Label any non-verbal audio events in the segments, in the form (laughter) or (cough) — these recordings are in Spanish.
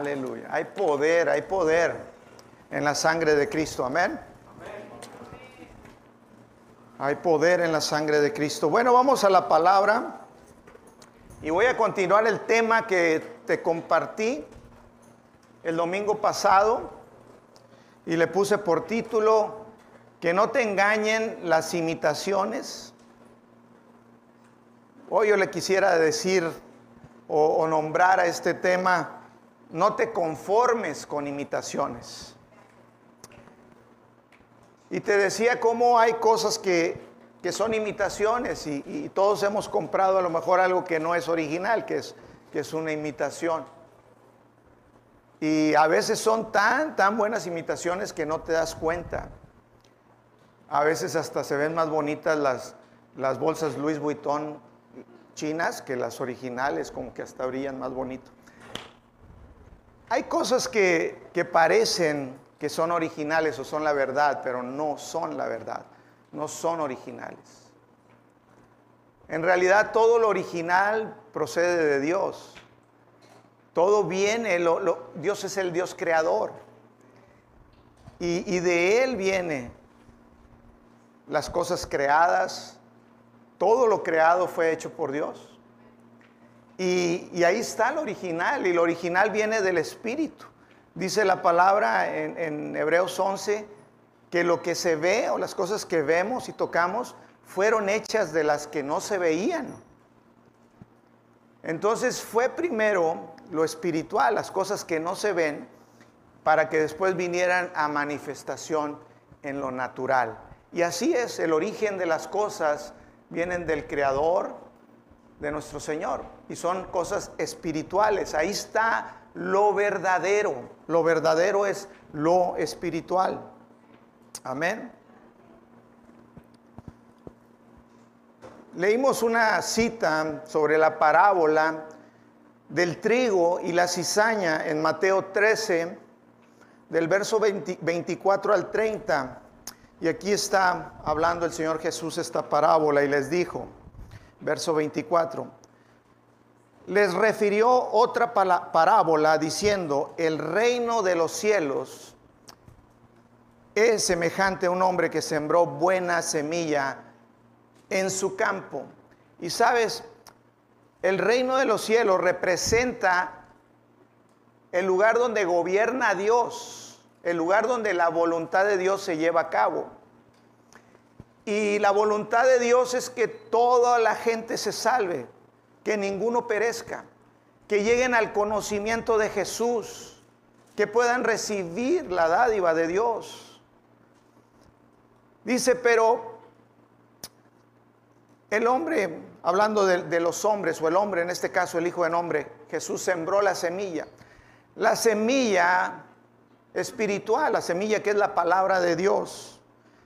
Aleluya. Hay poder, hay poder en la sangre de Cristo. Amén. Hay poder en la sangre de Cristo. Bueno, vamos a la palabra y voy a continuar el tema que te compartí el domingo pasado y le puse por título que no te engañen las imitaciones. Hoy yo le quisiera decir o, o nombrar a este tema, no te conformes con imitaciones. Y te decía cómo hay cosas que, que son imitaciones y, todos hemos comprado a lo mejor algo que no es original, que es, que es una imitación. Y a veces son tan, tan buenas imitaciones que no te das cuenta. A veces hasta se ven más bonitas las, las bolsas Louis Vuitton chinas que las originales, como que hasta brillan más bonito. Hay cosas que, que parecen que son originales o son la verdad, pero no son la verdad, no son originales. En realidad todo lo original procede de Dios. Todo viene, lo, Dios es el Dios creador. Y, y de Él viene las cosas creadas. Todo lo creado fue hecho por Dios. Y, ahí está lo original. Y lo original viene del Espíritu. Dice la palabra en, en, Hebreos 11 que lo que se ve o las cosas que vemos y tocamos fueron hechas de las que no se veían. Entonces fue primero lo espiritual, las cosas que no se ven, para que después vinieran a manifestación en lo natural. Y así es, el origen de las cosas vienen del Creador, de nuestro Señor, y son cosas espirituales. Ahí está lo verdadero. Lo verdadero es lo espiritual. Amén. Leímos una cita sobre la parábola del trigo y la cizaña en Mateo 13, del verso 20, 24 al 30. Y aquí está hablando el Señor Jesús esta parábola y les dijo, verso 24, les refirió otra parábola diciendo, el reino de los cielos es semejante a un hombre que sembró buena semilla en su campo. Y sabes, el reino de los cielos representa el lugar donde gobierna Dios, el lugar donde la voluntad de Dios se lleva a cabo. Y la voluntad de Dios es que toda la gente se salve, que ninguno perezca, que lleguen al conocimiento de Jesús, que puedan recibir la dádiva de Dios. Dice, pero el hombre, hablando de, los hombres, o el hombre, en este caso el Hijo del Hombre, Jesús sembró la semilla. La semilla espiritual, la semilla que es la palabra de Dios.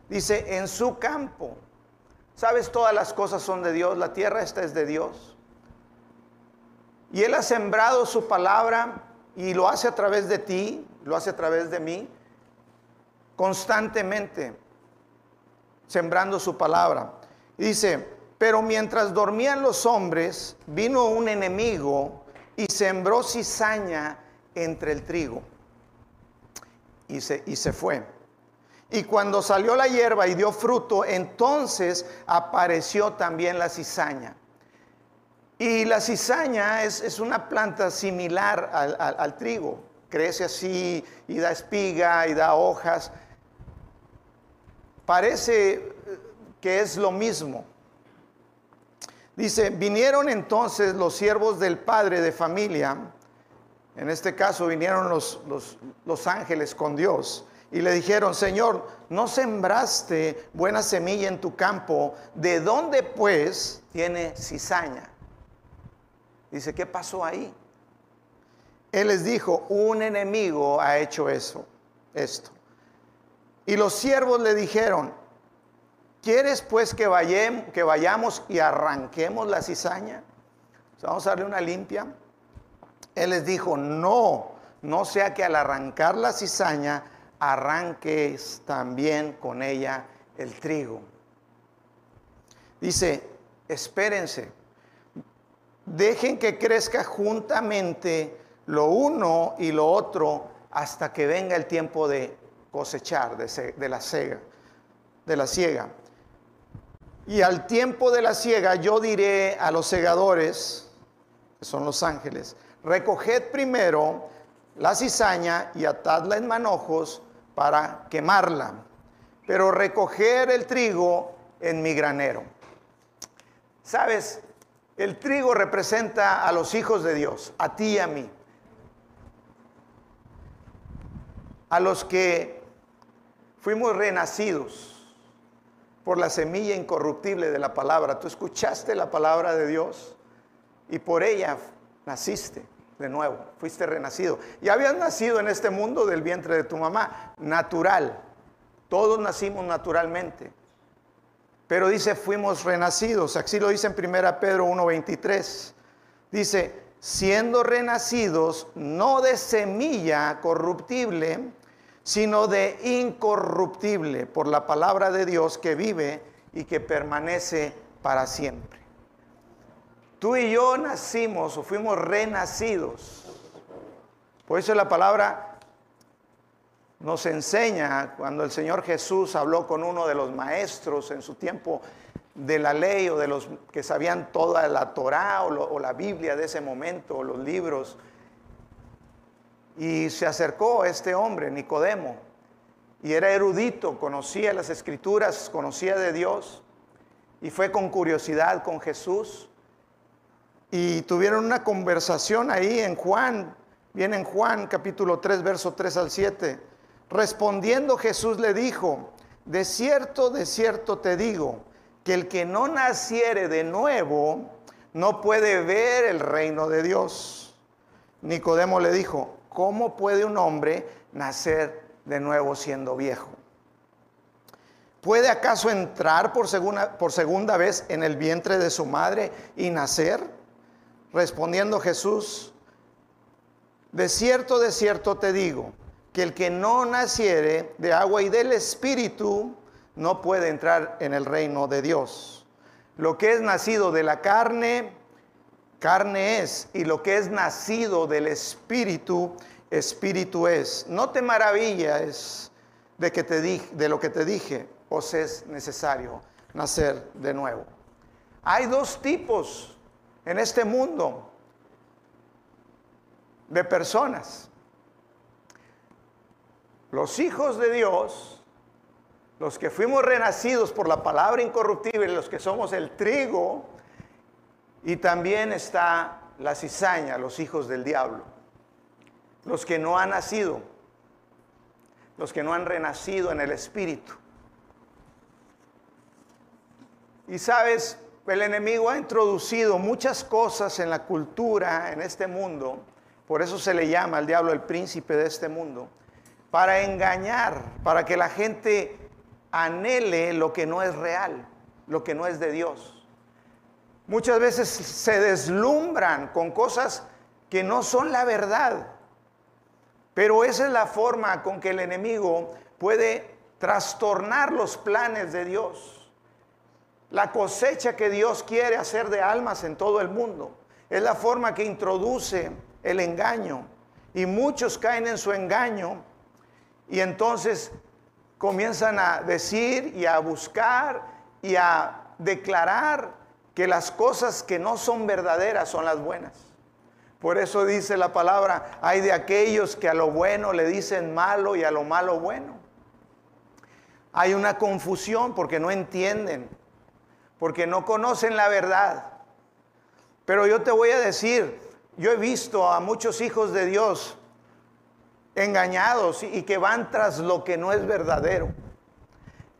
Dice, en su campo. ¿Sabes? Todas las cosas son de Dios, la tierra esta es de Dios. Y Él ha sembrado su palabra y lo hace a través de ti, lo hace a través de mí, constantemente, sembrando su palabra. Dice, pero mientras dormían los hombres, vino un enemigo y sembró cizaña entre el trigo. Y se, y se fue. Y cuando salió la hierba y dio fruto, entonces apareció también la cizaña. Y la cizaña es, una planta similar al, trigo. Crece así y da espiga y da hojas. Parece que es lo mismo. Dice, vinieron entonces los siervos del padre de familia, en este caso vinieron los, los, ángeles con Dios, y le dijeron, Señor, no sembraste buena semilla en tu campo, ¿de dónde pues tiene cizaña? Dice, ¿qué pasó ahí? Él les dijo, un enemigo ha hecho eso, esto. Y los siervos le dijeron, ¿Quieres pues que, vayamos, y arranquemos la cizaña? Vamos a darle una limpia. Él les dijo, no, no sea que al arrancar la cizaña arranques también con ella el trigo. Dice, espérense, dejen que crezca juntamente lo uno y lo otro hasta que venga el tiempo de cosechar, de, la siega, de la siega. Y al tiempo de la siega yo diré a los segadores, que son los ángeles, recoged primero la cizaña y atadla en manojos para quemarla, pero recoger el trigo en mi granero. Sabes, el trigo representa a los hijos de Dios, a ti y a mí. A los que fuimos renacidos por la semilla incorruptible de la palabra. Tú escuchaste la palabra de Dios y por ella naciste de nuevo, fuiste renacido. Y habías nacido en este mundo del vientre de tu mamá, natural. Todos nacimos naturalmente. Pero dice, fuimos renacidos. Así lo dice en 1 Pedro 1.23. Dice, siendo renacidos no de semilla corruptible, sino de incorruptible, por la palabra de Dios que vive y que permanece para siempre. Tú y yo nacimos o fuimos renacidos. Por eso la palabra nos enseña cuando el Señor Jesús habló con uno de los maestros en su tiempo de la ley o de los que sabían toda la Torá o, la Biblia de ese momento, o los libros. Y se acercó este hombre, Nicodemo, y era erudito, conocía las escrituras, conocía de Dios, y fue con curiosidad con Jesús y tuvieron una conversación ahí en Juan, viene en Juan capítulo 3, verso 3 al 7. Respondiendo Jesús le dijo, de cierto, de cierto te digo, que el que no naciere de nuevo no puede ver el reino de Dios. Nicodemo le dijo, ¿cómo puede un hombre nacer de nuevo siendo viejo? ¿Puede acaso entrar por segunda, por segunda vez en el vientre de su madre y nacer? Respondiendo Jesús, de cierto, de cierto te digo, que el que no naciere de agua y del Espíritu no puede entrar en el reino de Dios. Lo que es nacido de la carne, carne es, y lo que es nacido del Espíritu, Espíritu es. No te maravillas de, que te de lo que te dije, os es necesario nacer de nuevo. Hay dos tipos en este mundo de personas. Los hijos de Dios, los que fuimos renacidos por la palabra incorruptible, los que somos el trigo, y también está la cizaña, los hijos del diablo, los que no han nacido, los que no han renacido en el Espíritu. Y sabes, el enemigo ha introducido muchas cosas en la cultura, en este mundo, por eso se le llama al diablo el príncipe de este mundo, para engañar, para que la gente anhele lo que no es real, lo que no es de Dios. Muchas veces se deslumbran con cosas que no son la verdad, pero esa es la forma con que el enemigo puede trastornar los planes de Dios la cosecha que Dios quiere hacer de almas en todo el mundo. Es la forma que introduce el engaño. Y muchos caen en su engaño y entonces comienzan a decir y a buscar y a declarar que las cosas que no son verdaderas son las buenas. Por eso dice la palabra, hay de aquellos que a lo bueno le dicen malo y a lo malo bueno. Hay una confusión porque no entienden porque no conocen la verdad. Pero yo te voy a decir, yo he visto a muchos hijos de Dios engañados y que van tras lo que no es verdadero,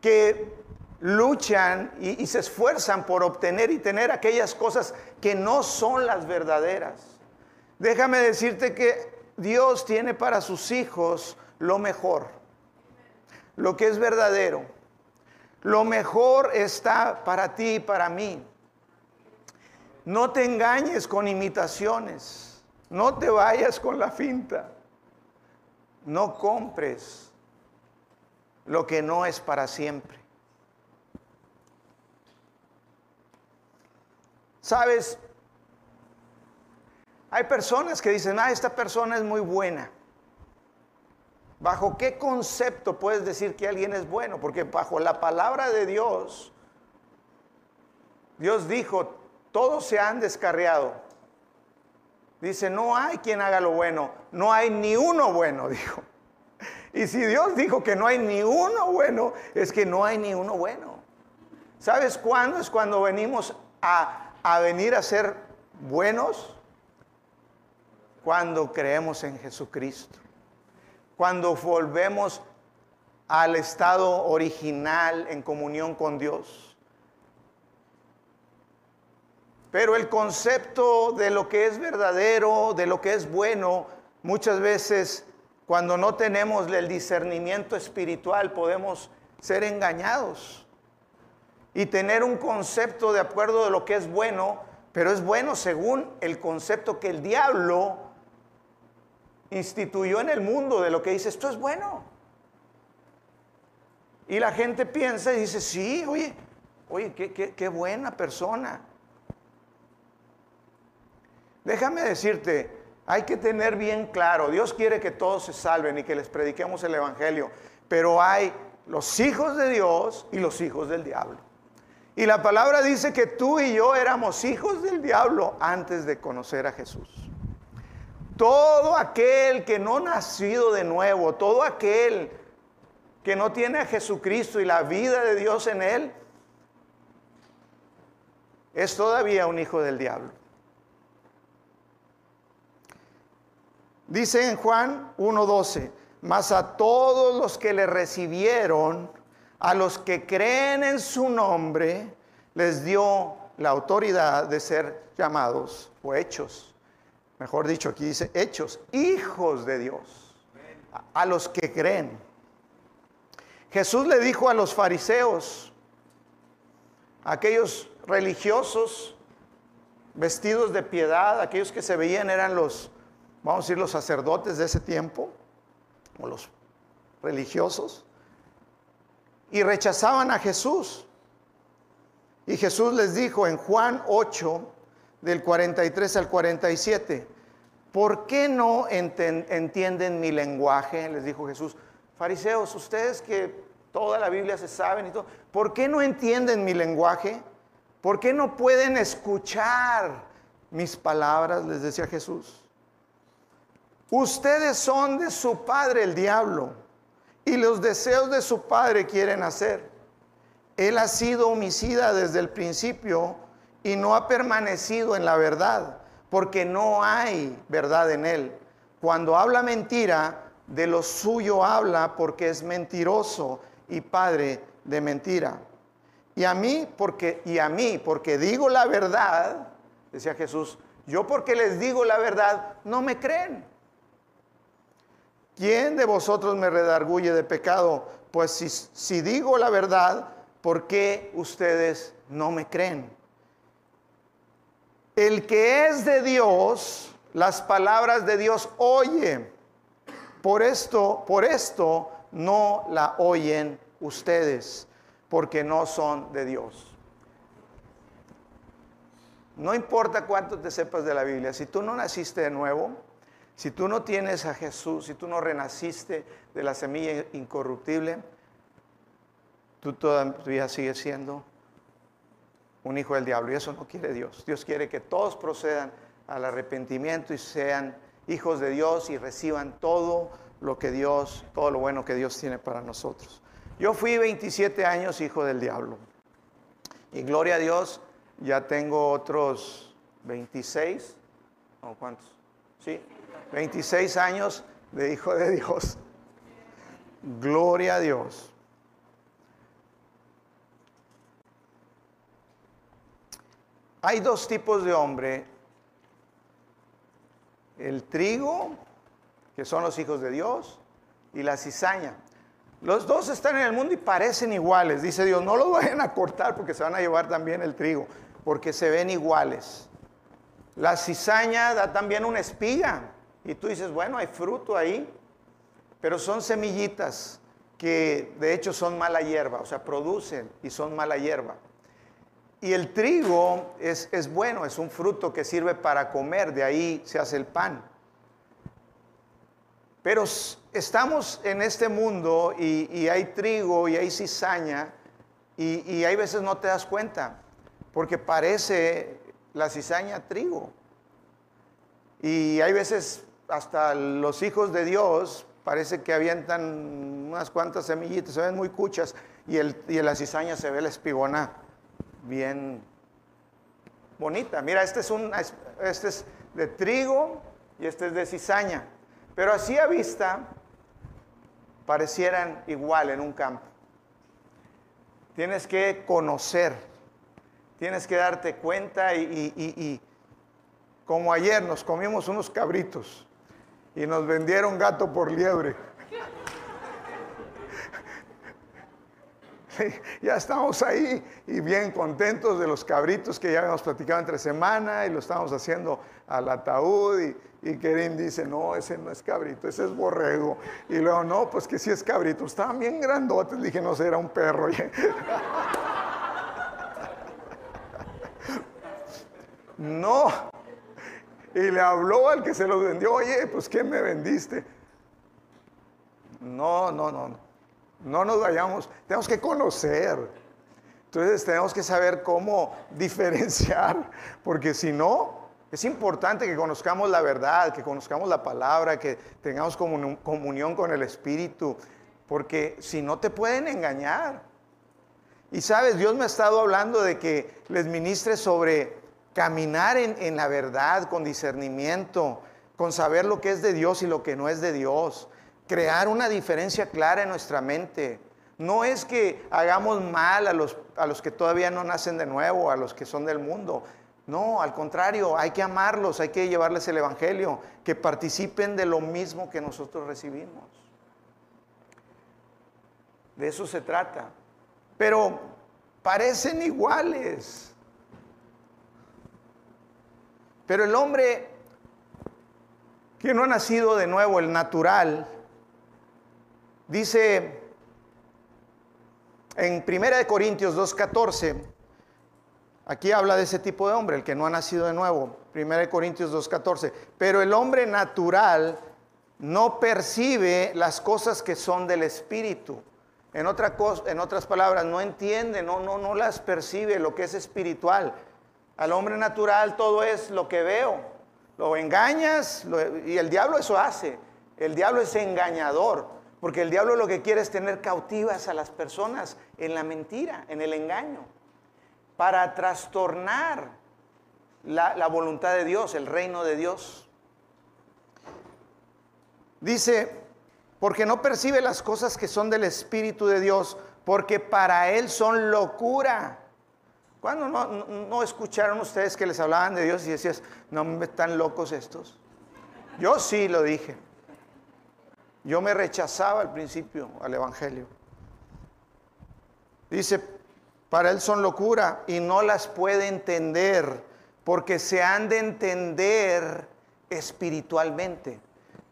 que luchan y, se esfuerzan por obtener y tener aquellas cosas que no son las verdaderas. Déjame decirte que Dios tiene para sus hijos lo mejor, lo que es verdadero. Lo mejor está para ti y para mí. No te engañes con imitaciones. No te vayas con la finta. No compres lo que no es para siempre. ¿Sabes? Hay personas que dicen, ah, esta persona es muy buena. ¿Bajo qué concepto puedes decir que alguien es bueno? Porque bajo la palabra de Dios, Dios dijo, todos se han descarriado. Dice, no hay quien haga lo bueno, no hay ni uno bueno, (laughs) dijo. Y si Dios dijo que no hay ni uno bueno, es que no hay ni uno bueno. ¿Sabes cuándo? Es cuando venimos a, a venir a ser buenos. Cuando creemos en Jesucristo. Cuando volvemos al estado original en comunión con Dios. Pero el concepto de lo que es verdadero, de lo que es bueno, muchas veces cuando no tenemos el discernimiento espiritual podemos ser engañados y tener un concepto de acuerdo de lo que es bueno, pero es bueno según el concepto que el diablo instituyó en el mundo de lo que dice, esto es bueno. Y la gente piensa y dice, sí, oye, oye, qué, qué buena persona. Déjame decirte, hay que tener bien claro, Dios quiere que todos se salven y que les prediquemos el Evangelio, pero hay los hijos de Dios y los hijos del diablo. Y la palabra dice que tú y yo éramos hijos del diablo antes de conocer a Jesús. Todo aquel que no nacido de nuevo, todo aquel que no tiene a Jesucristo y la vida de Dios en él, es todavía un hijo del diablo. Dice en Juan 1.12, mas a todos los que le recibieron, a los que creen en su nombre, les dio la autoridad de ser llamados o hechos. Mejor dicho, aquí dice hechos, hijos de Dios, a los que creen. Jesús le dijo a los fariseos, aquellos religiosos vestidos de piedad, aquellos que se veían eran los vamos a decir, los sacerdotes de ese tiempo, o los religiosos, y rechazaban a Jesús. Y Jesús les dijo en Juan 8, del 43 al 47, ¿por qué no entienden mi lenguaje? Les dijo Jesús, fariseos, ustedes que toda la Biblia se saben y todo, ¿por qué no entienden mi lenguaje? ¿Por qué no pueden escuchar mis palabras? Les decía Jesús. Ustedes son de su padre el diablo y los deseos de su padre quieren hacer. Él ha sido homicida desde el principio y no ha permanecido en la verdad, porque no hay verdad en él. Cuando habla mentira, de lo suyo habla porque es mentiroso y padre de mentira. Y a mí porque y a mí porque digo la verdad, decía Jesús, yo porque les digo la verdad, no me creen. ¿Quién de vosotros me redarguye de pecado? Pues si, digo la verdad, ¿por qué ustedes no me creen? El que es de Dios, las palabras de Dios oye. Por esto, por esto no la oyen ustedes, porque no son de Dios. No importa cuánto te sepas de la Biblia, si tú no naciste de nuevo, si tú no tienes a Jesús, si tú no renaciste de la semilla incorruptible, tú todavía sigues siendo un hijo del diablo. Y eso no quiere Dios. Dios quiere que todos procedan al arrepentimiento y sean hijos de Dios y reciban todo lo que Dios, todo lo bueno que Dios tiene para nosotros. Yo fui 27 años hijo del diablo. Y gloria a Dios, ya tengo otros 26. ¿O cuántos? Sí, 26 años de hijo de Dios. Gloria a Dios. Hay dos tipos de hombre. El trigo, que son los hijos de Dios, y la cizaña. Los dos están en el mundo y parecen iguales. Dice Dios, no los vayan a cortar porque se van a llevar también el trigo, porque se ven iguales. La cizaña da también una espiga. Y tú dices, bueno, hay fruto ahí, pero son semillitas que de hecho son mala hierba, o sea, producen y son mala hierba. y el trigo es, es bueno, es un fruto que sirve para comer, de ahí se hace el pan. Pero estamos en este mundo y, hay trigo y hay cizaña y, y, hay veces no te das cuenta porque parece la cizaña trigo. Y hay veces hasta los hijos de Dios parece que avientan unas cuantas semillitas, se ven muy cuchas y, el, y la cizaña se ve la espigona bien bonita. Mira, este es, un, este es de trigo y este es de cizaña. Pero así a vista parecieran igual en un campo. Tienes que conocer, tienes que darte cuenta y, como ayer nos comimos unos cabritos y nos vendieron gato por liebre. ya estamos ahí y bien contentos de los cabritos que ya habíamos platicado entre semana y lo estamos haciendo al ataúd y, y Kerim dice, no, ese no es cabrito, ese es borrego. Y luego, no, pues que sí es cabrito, estaban bien grandotes, dije, no sé, era un perro. (laughs) no. Y le habló al que se los vendió, oye, pues ¿qué me vendiste? No, no, no, no. No nos vayamos, tenemos que conocer. Entonces tenemos que saber cómo (laughs) diferenciar, porque si no, es importante que conozcamos la verdad, que conozcamos la palabra, que tengamos comunión con el Espíritu, porque si no te pueden engañar. Y sabes, Dios me ha estado hablando de que les ministre sobre caminar en, la verdad, con discernimiento, con saber lo que es de Dios y lo que no es de Dios crear una diferencia clara en nuestra mente. No es que hagamos mal a los, a los que todavía no nacen de nuevo, a los que son del mundo. No, al contrario, hay que amarlos, hay que llevarles el Evangelio, que participen de lo mismo que nosotros recibimos. De eso se trata. Pero parecen iguales. Pero el hombre que no ha nacido de nuevo, el natural, Dice en 1 Corintios 2.14, aquí habla de ese tipo de hombre, el que no ha nacido de nuevo. 1 Corintios 2.14, pero el hombre natural no percibe las cosas que son del Espíritu. En, en otras palabras, no entiende, no, no, no las percibe lo que es espiritual. Al hombre natural todo es lo que veo. Lo engañas y el diablo eso hace. El diablo es engañador. Porque el diablo lo que quiere es tener cautivas a las personas en la mentira, en el engaño, para trastornar la, voluntad de Dios, el reino de Dios. Dice, porque no percibe las cosas que son del Espíritu de Dios, porque para Él son locura. ¿Cuándo no, escucharon ustedes que les hablaban de Dios y decías, no, están locos estos? Yo sí lo dije. Yo me rechazaba al principio al Evangelio. Dice, para él son locura y no las puede entender porque se han de entender espiritualmente.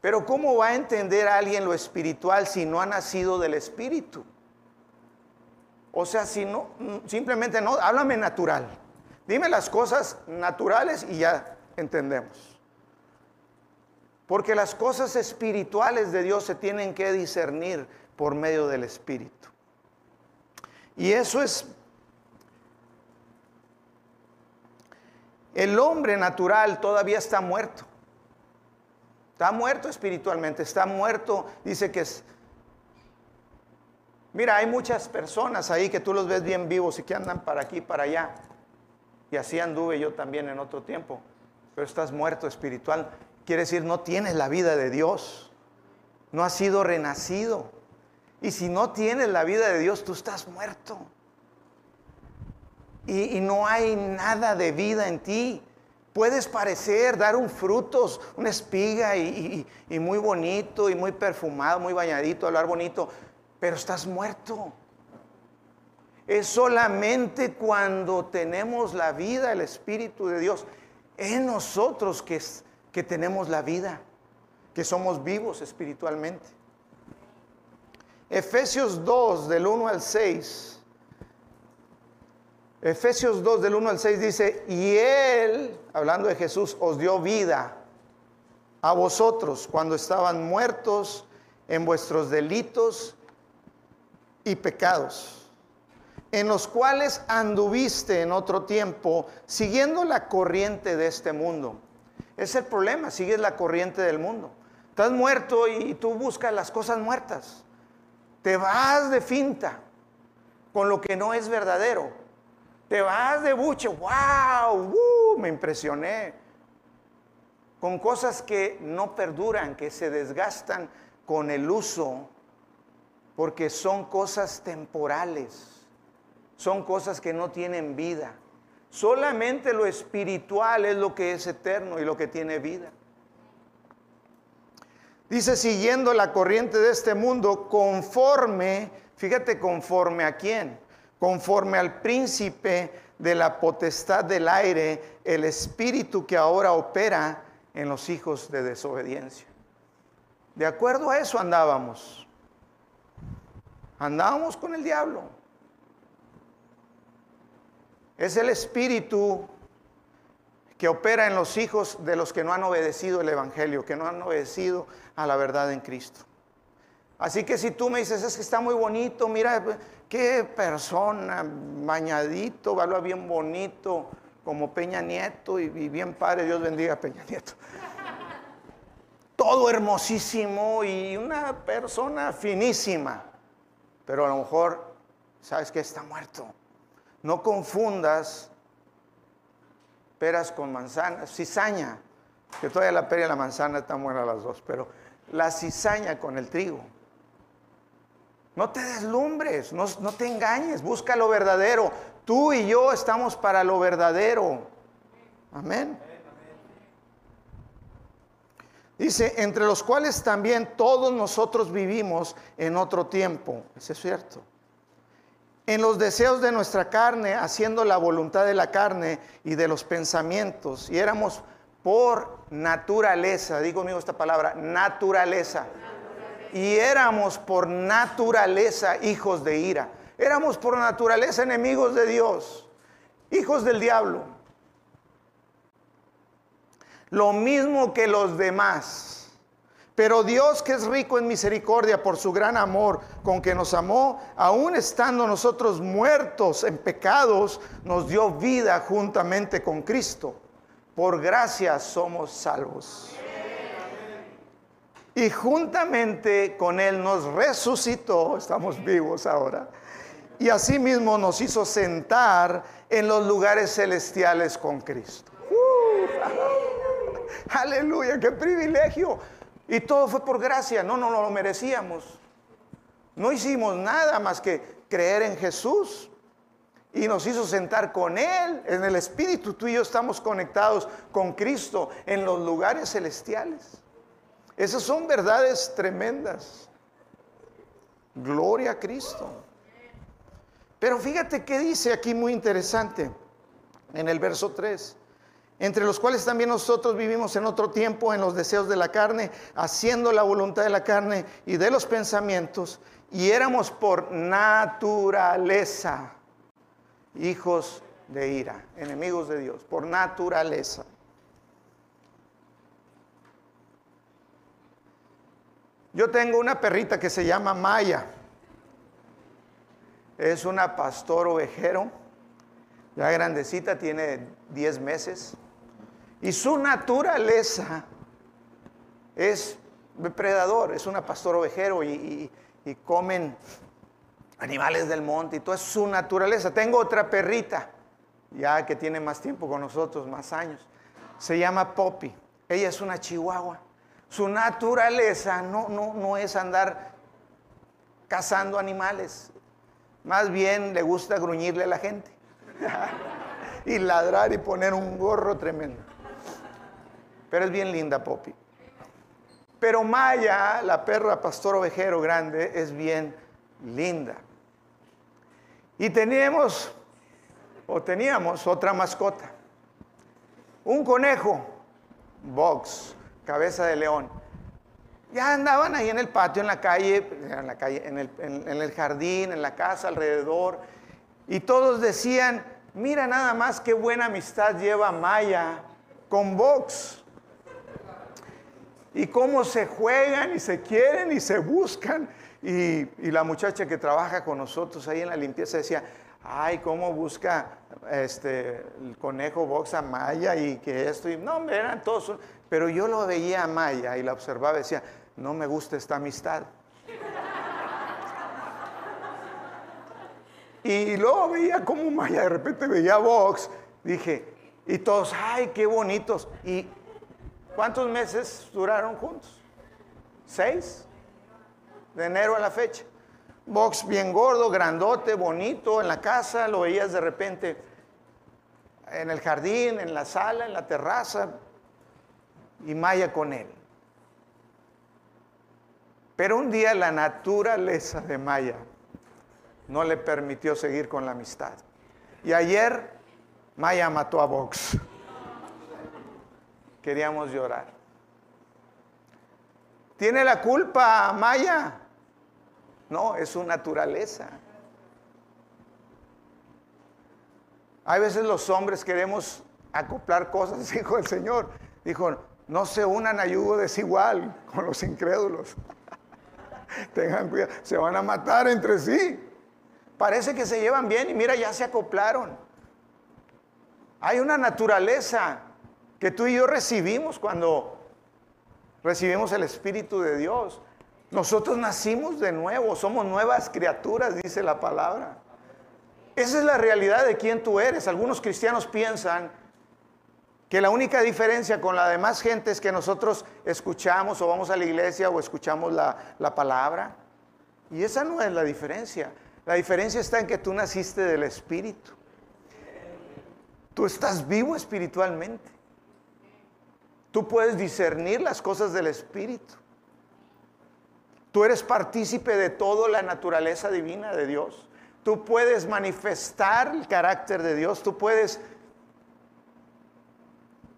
Pero ¿cómo va a entender alguien lo espiritual si no ha nacido del espíritu? O sea, si no, simplemente no, háblame natural. Dime las cosas naturales y ya entendemos. Porque las cosas espirituales de Dios se tienen que discernir por medio del Espíritu. Y eso es... El hombre natural todavía está muerto. Está muerto espiritualmente, está muerto, dice que es... Mira, hay muchas personas ahí que tú los ves bien vivos y que andan para aquí, para allá. Y así anduve yo también en otro tiempo. Pero estás muerto espiritual. Quiere decir, no tienes la vida de Dios. No has sido renacido. Y si no tienes la vida de Dios, tú estás muerto. Y, no hay nada de vida en ti. Puedes parecer, dar un fruto, una espiga y, y muy bonito y muy perfumado, muy bañadito, hablar bonito, pero estás muerto. Es solamente cuando tenemos la vida, el Espíritu de Dios en nosotros que es que tenemos la vida, que somos vivos espiritualmente. Efesios 2, del 1 al 6, Efesios 2 del 1 al 6 dice, y Él, hablando de Jesús, os dio vida a vosotros cuando estaban muertos en vuestros delitos y pecados, en los cuales anduviste en otro tiempo, siguiendo la corriente de este mundo. Es el problema, sigues la corriente del mundo. Estás muerto y tú buscas las cosas muertas. Te vas de finta con lo que no es verdadero. Te vas de buche, wow, uh, me impresioné. Con cosas que no perduran, que se desgastan con el uso, porque son cosas temporales, son cosas que no tienen vida. Solamente lo espiritual es lo que es eterno y lo que tiene vida. Dice, siguiendo la corriente de este mundo, conforme, fíjate, conforme a quién, conforme al príncipe de la potestad del aire, el espíritu que ahora opera en los hijos de desobediencia. De acuerdo a eso andábamos. Andábamos con el diablo. Es el espíritu que opera en los hijos de los que no han obedecido el Evangelio, que no han obedecido a la verdad en Cristo. Así que si tú me dices, es que está muy bonito, mira qué persona, bañadito, habla bien bonito, como Peña Nieto y, bien padre, Dios bendiga a Peña Nieto. Todo hermosísimo y una persona finísima, pero a lo mejor, ¿sabes que Está muerto. No confundas peras con manzanas, cizaña, que todavía la pera y la manzana están buenas las dos, pero la cizaña con el trigo. No te deslumbres, no, no, te engañes, busca lo verdadero. Tú y yo estamos para lo verdadero. Amén. Dice, entre los cuales también todos nosotros vivimos en otro tiempo. Eso es cierto. En los deseos de nuestra carne, haciendo la voluntad de la carne y de los pensamientos. Y éramos por naturaleza, digo conmigo esta palabra, naturaleza y éramos por naturaleza hijos de ira. Éramos por naturaleza enemigos de Dios, hijos del diablo. Lo mismo que los demás. Pero Dios que es rico en misericordia por su gran amor con que nos amó, aun estando nosotros muertos en pecados, nos dio vida juntamente con Cristo. Por gracia somos salvos y juntamente con Él nos resucitó, estamos vivos ahora, y asimismo nos hizo sentar en los lugares celestiales con Cristo. Aleluya, qué privilegio. Y todo fue por gracia, no, no, no lo merecíamos. No hicimos nada más que creer en Jesús y nos hizo sentar con Él en el Espíritu. Tú y yo estamos conectados con Cristo en los lugares celestiales. Esas son verdades tremendas. Gloria a Cristo. Pero fíjate que dice aquí muy interesante en el verso 3. Entre los cuales también nosotros vivimos en otro tiempo en los deseos de la carne, haciendo la voluntad de la carne y de los pensamientos, y éramos por naturaleza hijos de ira, enemigos de Dios, por naturaleza. Yo tengo una perrita que se llama Maya. Es una pastor ovejero, ya grandecita, tiene 10 meses. Y su naturaleza es depredador, es una pastor ovejero y, comen animales del monte y todo es su naturaleza. Tengo otra perrita, ya que tiene más tiempo con nosotros, más años. Se llama Poppy. Ella es una chihuahua. Su naturaleza no, no, no es andar cazando animales. Más bien le gusta gruñirle a la gente. (laughs) y ladrar y poner un gorro tremendo. Pero es bien linda, Poppy. Pero Maya, la perra pastor ovejero grande, es bien linda. Y teníamos, o teníamos otra mascota. Un conejo, Box cabeza de león. Ya andaban ahí en el patio, en la calle, en, la calle, en, el, en el jardín, en la casa, alrededor. Y todos decían, Mira nada más qué buena amistad lleva Maya con Vox. Y cómo se juegan y se quieren y se buscan. Y, la muchacha que trabaja con nosotros ahí en la limpieza decía, ay, cómo busca este, el conejo Vox a Maya y que esto. Y no, eran todos. Pero yo lo veía a Maya y la observaba y decía, no me gusta esta amistad. (laughs) Y luego veía cómo Maya de repente veía Vox. Dije, y todos, ay, qué bonitos. ¿Y cuántos meses duraron juntos? ¿Seis? De enero a la fecha. Vox bien gordo, grandote, bonito, en la casa, lo veías de repente en el jardín, en la sala, en la terraza, y Maya con él. Pero un día la naturaleza de Maya no le permitió seguir con la amistad. Y ayer Maya mató a Vox. Queríamos llorar. ¿Tiene la culpa Maya? No, es su naturaleza. Hay veces los hombres queremos acoplar cosas, (laughs) dijo el Señor. Dijo, no se unan a yugo desigual con los incrédulos. (laughs) Tengan cuidado, se van a matar entre sí. Parece que se llevan bien y mira, ya se acoplaron. Hay una naturaleza que tú y yo recibimos cuando recibimos el Espíritu de Dios. Nosotros nacimos de nuevo, somos nuevas criaturas, dice la palabra. Esa es la realidad de quién tú eres. Algunos cristianos piensan que la única diferencia con la demás gente es que nosotros escuchamos o vamos a la iglesia o escuchamos la, la palabra. Y esa no es la diferencia. La diferencia está en que tú naciste del Espíritu. Tú estás vivo espiritualmente. Tú puedes discernir las cosas del Espíritu. Tú eres partícipe de toda la naturaleza divina de Dios. Tú puedes manifestar el carácter de Dios. Tú puedes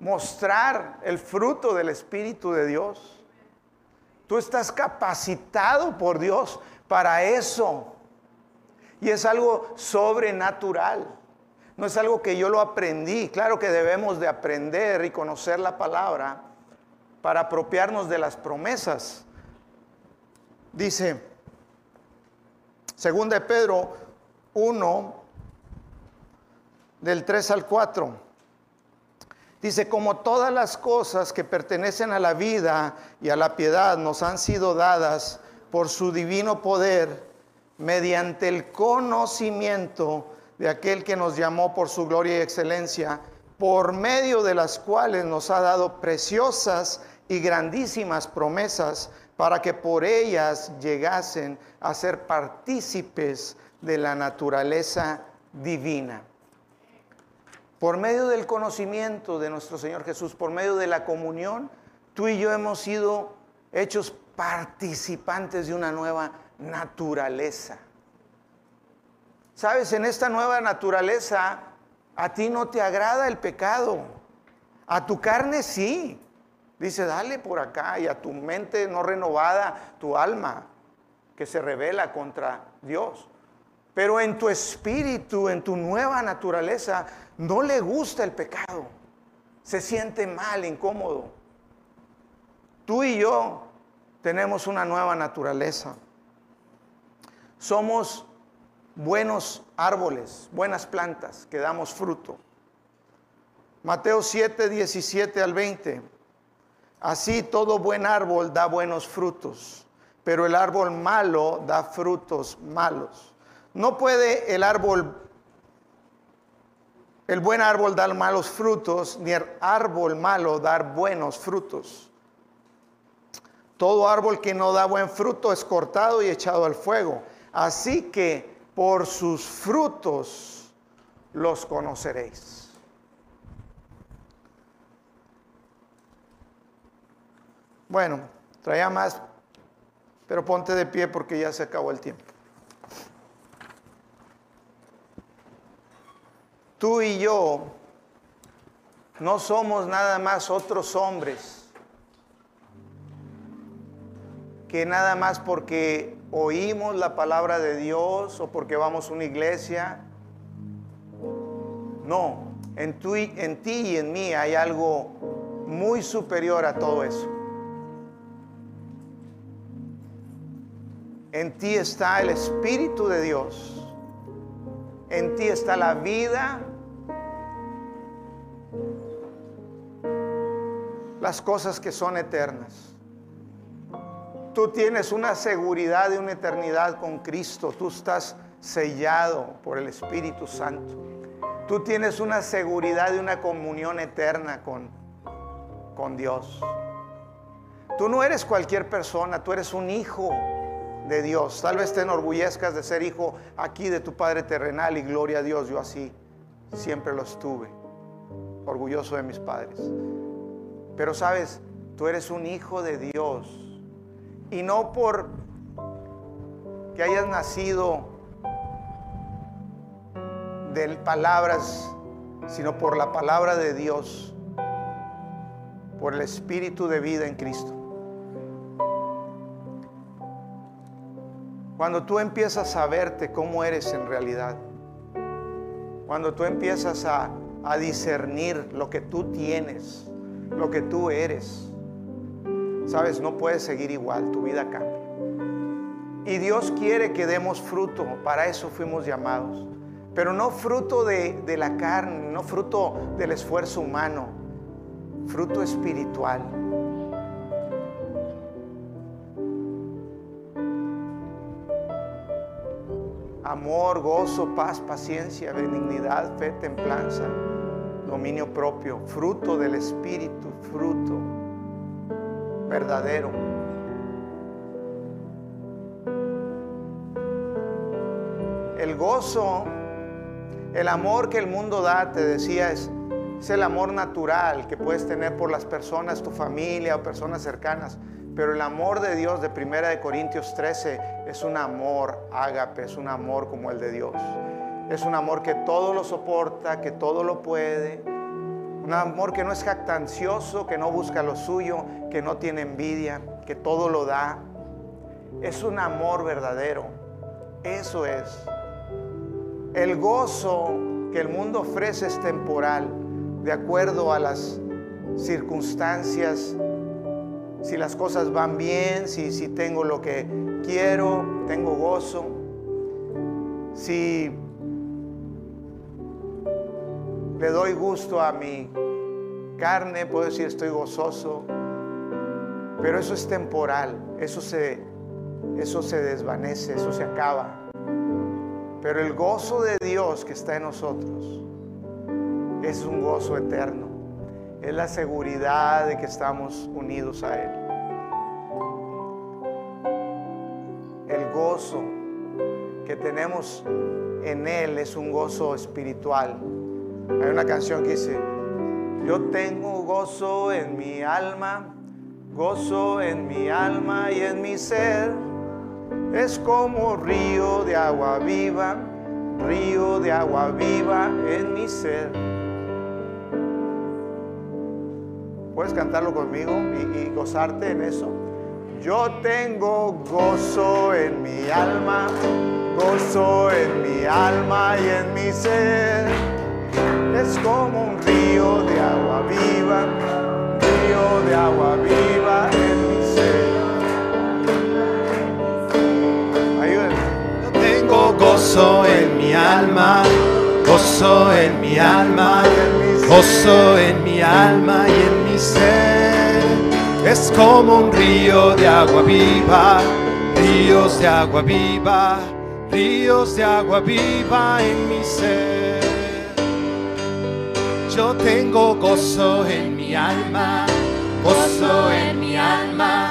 mostrar el fruto del Espíritu de Dios. Tú estás capacitado por Dios para eso. Y es algo sobrenatural. No es algo que yo lo aprendí. Claro que debemos de aprender y conocer la palabra para apropiarnos de las promesas. Dice, según de Pedro 1, del 3 al 4. Dice, como todas las cosas que pertenecen a la vida y a la piedad nos han sido dadas por su divino poder, mediante el conocimiento de aquel que nos llamó por su gloria y excelencia, por medio de las cuales nos ha dado preciosas y grandísimas promesas, para que por ellas llegasen a ser partícipes de la naturaleza divina. Por medio del conocimiento de nuestro Señor Jesús, por medio de la comunión, tú y yo hemos sido hechos participantes de una nueva naturaleza. Sabes, en esta nueva naturaleza, a ti no te agrada el pecado. A tu carne sí. Dice, dale por acá. Y a tu mente no renovada, tu alma, que se revela contra Dios. Pero en tu espíritu, en tu nueva naturaleza, no le gusta el pecado. Se siente mal, incómodo. Tú y yo tenemos una nueva naturaleza. Somos buenos árboles, buenas plantas que damos fruto. Mateo 7, 17 al 20. Así todo buen árbol da buenos frutos, pero el árbol malo da frutos malos. No puede el árbol, el buen árbol dar malos frutos, ni el árbol malo dar buenos frutos. Todo árbol que no da buen fruto es cortado y echado al fuego. Así que por sus frutos los conoceréis. Bueno, traía más, pero ponte de pie porque ya se acabó el tiempo. Tú y yo no somos nada más otros hombres que nada más porque oímos la palabra de Dios o porque vamos a una iglesia, No, en, en ti y en mí hay algo muy superior a todo eso. En ti está el Espíritu de Dios. En ti está la vida. Las cosas que son eternas. Tú tienes una seguridad de una eternidad con Cristo. Tú estás sellado por el Espíritu Santo. Tú tienes una seguridad de una comunión eterna con, con Dios. Tú no eres cualquier persona, tú eres un hijo de Dios. Tal vez te enorgullezcas de ser hijo aquí de tu Padre terrenal y gloria a Dios, yo así siempre lo estuve, orgulloso de mis padres. Pero sabes, tú eres un hijo de Dios y no por que hayas nacido de palabras, sino por la palabra de Dios, por el Espíritu de vida en Cristo. Cuando tú empiezas a verte cómo eres en realidad, cuando tú empiezas a, a discernir lo que tú tienes, lo que tú eres, sabes, no puedes seguir igual, tu vida cambia. Y Dios quiere que demos fruto, para eso fuimos llamados. Pero no fruto de, la carne, no fruto del esfuerzo humano, fruto espiritual. amor, gozo, paz, paciencia, benignidad, fe, templanza, dominio propio, fruto del Espíritu, fruto verdadero. El gozo, el amor que el mundo da, te decía, es, es el amor natural que puedes tener por las personas, tu familia o personas cercanas. Pero el amor de Dios de Primera de Corintios 13 es un amor ágape, es un amor como el de Dios. Es un amor que todo lo soporta, que todo lo puede. Un amor que no es jactancioso, que no busca lo suyo, que no tiene envidia, que todo lo da. Es un amor verdadero. Eso es. El gozo que el mundo ofrece es temporal, de acuerdo a las circunstancias si las cosas van bien, si, si tengo lo que quiero, tengo gozo. Si le doy gusto a mi carne, puedo decir estoy gozoso. Pero eso es temporal, eso se, eso se desvanece, eso se acaba. Pero el gozo de Dios que está en nosotros es un gozo eterno es la seguridad de que estamos unidos a Él. El gozo que tenemos en Él es un gozo espiritual. Hay una canción que dice, yo tengo gozo en mi alma, gozo en mi alma y en mi ser. Es como río de agua viva, río de agua viva en mi ser. Puedes cantarlo conmigo y, gozarte en eso. Yo tengo gozo en mi alma, gozo en mi alma y en mi ser. Es como un río de agua viva, río de agua viva en mi ser. Ayúdenme. Yo tengo gozo en mi alma, gozo en mi alma, gozo en mi alma y en mi es como un río de agua viva, ríos de agua viva, ríos de agua viva en mi ser. Yo tengo gozo en mi alma, gozo en mi alma,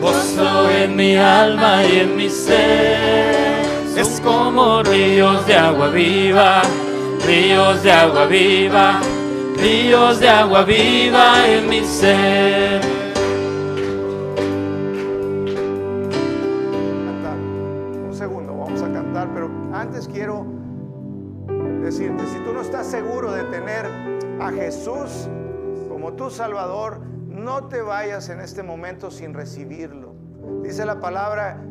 gozo en mi alma y en mi ser. Es como ríos de agua viva, ríos de agua viva ríos de agua viva en mi ser. Un segundo, vamos a cantar, pero antes quiero decirte, si tú no estás seguro de tener Jesús como tu Salvador, no te vayas en este momento sin recibirlo. Dice la palabra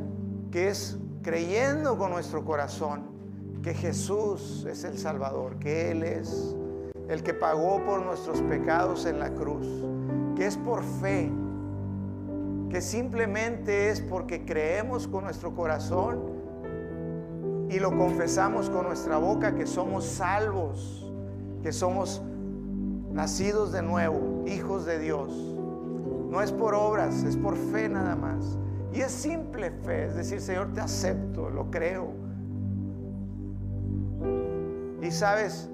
que es creyendo con nuestro corazón que Jesús es el Salvador, que Él es el que pagó por nuestros pecados en la cruz, que es por fe, que simplemente es porque creemos con nuestro corazón y lo confesamos con nuestra boca que somos salvos, que somos nacidos de nuevo, hijos de Dios. No es por obras, es por fe nada más. Y es simple fe, es decir, Señor, te acepto, lo creo. Y sabes,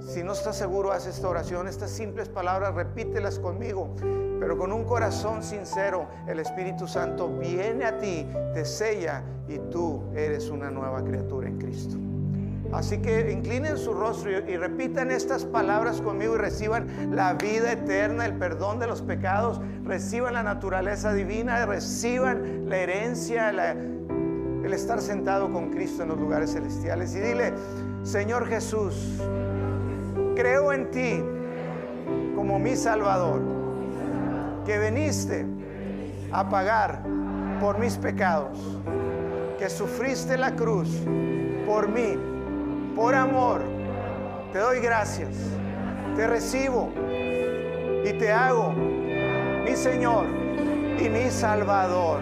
si no estás seguro, haz esta oración, estas simples palabras, repítelas conmigo, pero con un corazón sincero, el Espíritu Santo viene a ti, te sella y tú eres una nueva criatura en Cristo. Así que inclinen su rostro y, repitan estas palabras conmigo y reciban la vida eterna, el perdón de los pecados, reciban la naturaleza divina, reciban la herencia, el estar sentado con Cristo en los lugares celestiales. Y dile, Señor Jesús, creo en ti como mi Salvador, que viniste a pagar por mis pecados, que sufriste la cruz por mí, por amor. Te doy gracias, te recibo y te hago mi Señor y mi Salvador.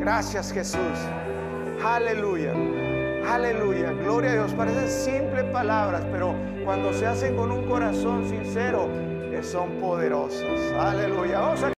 Gracias Jesús. Aleluya. Aleluya, gloria a Dios. Parecen simples palabras, pero cuando se hacen con un corazón sincero, son poderosas. Aleluya.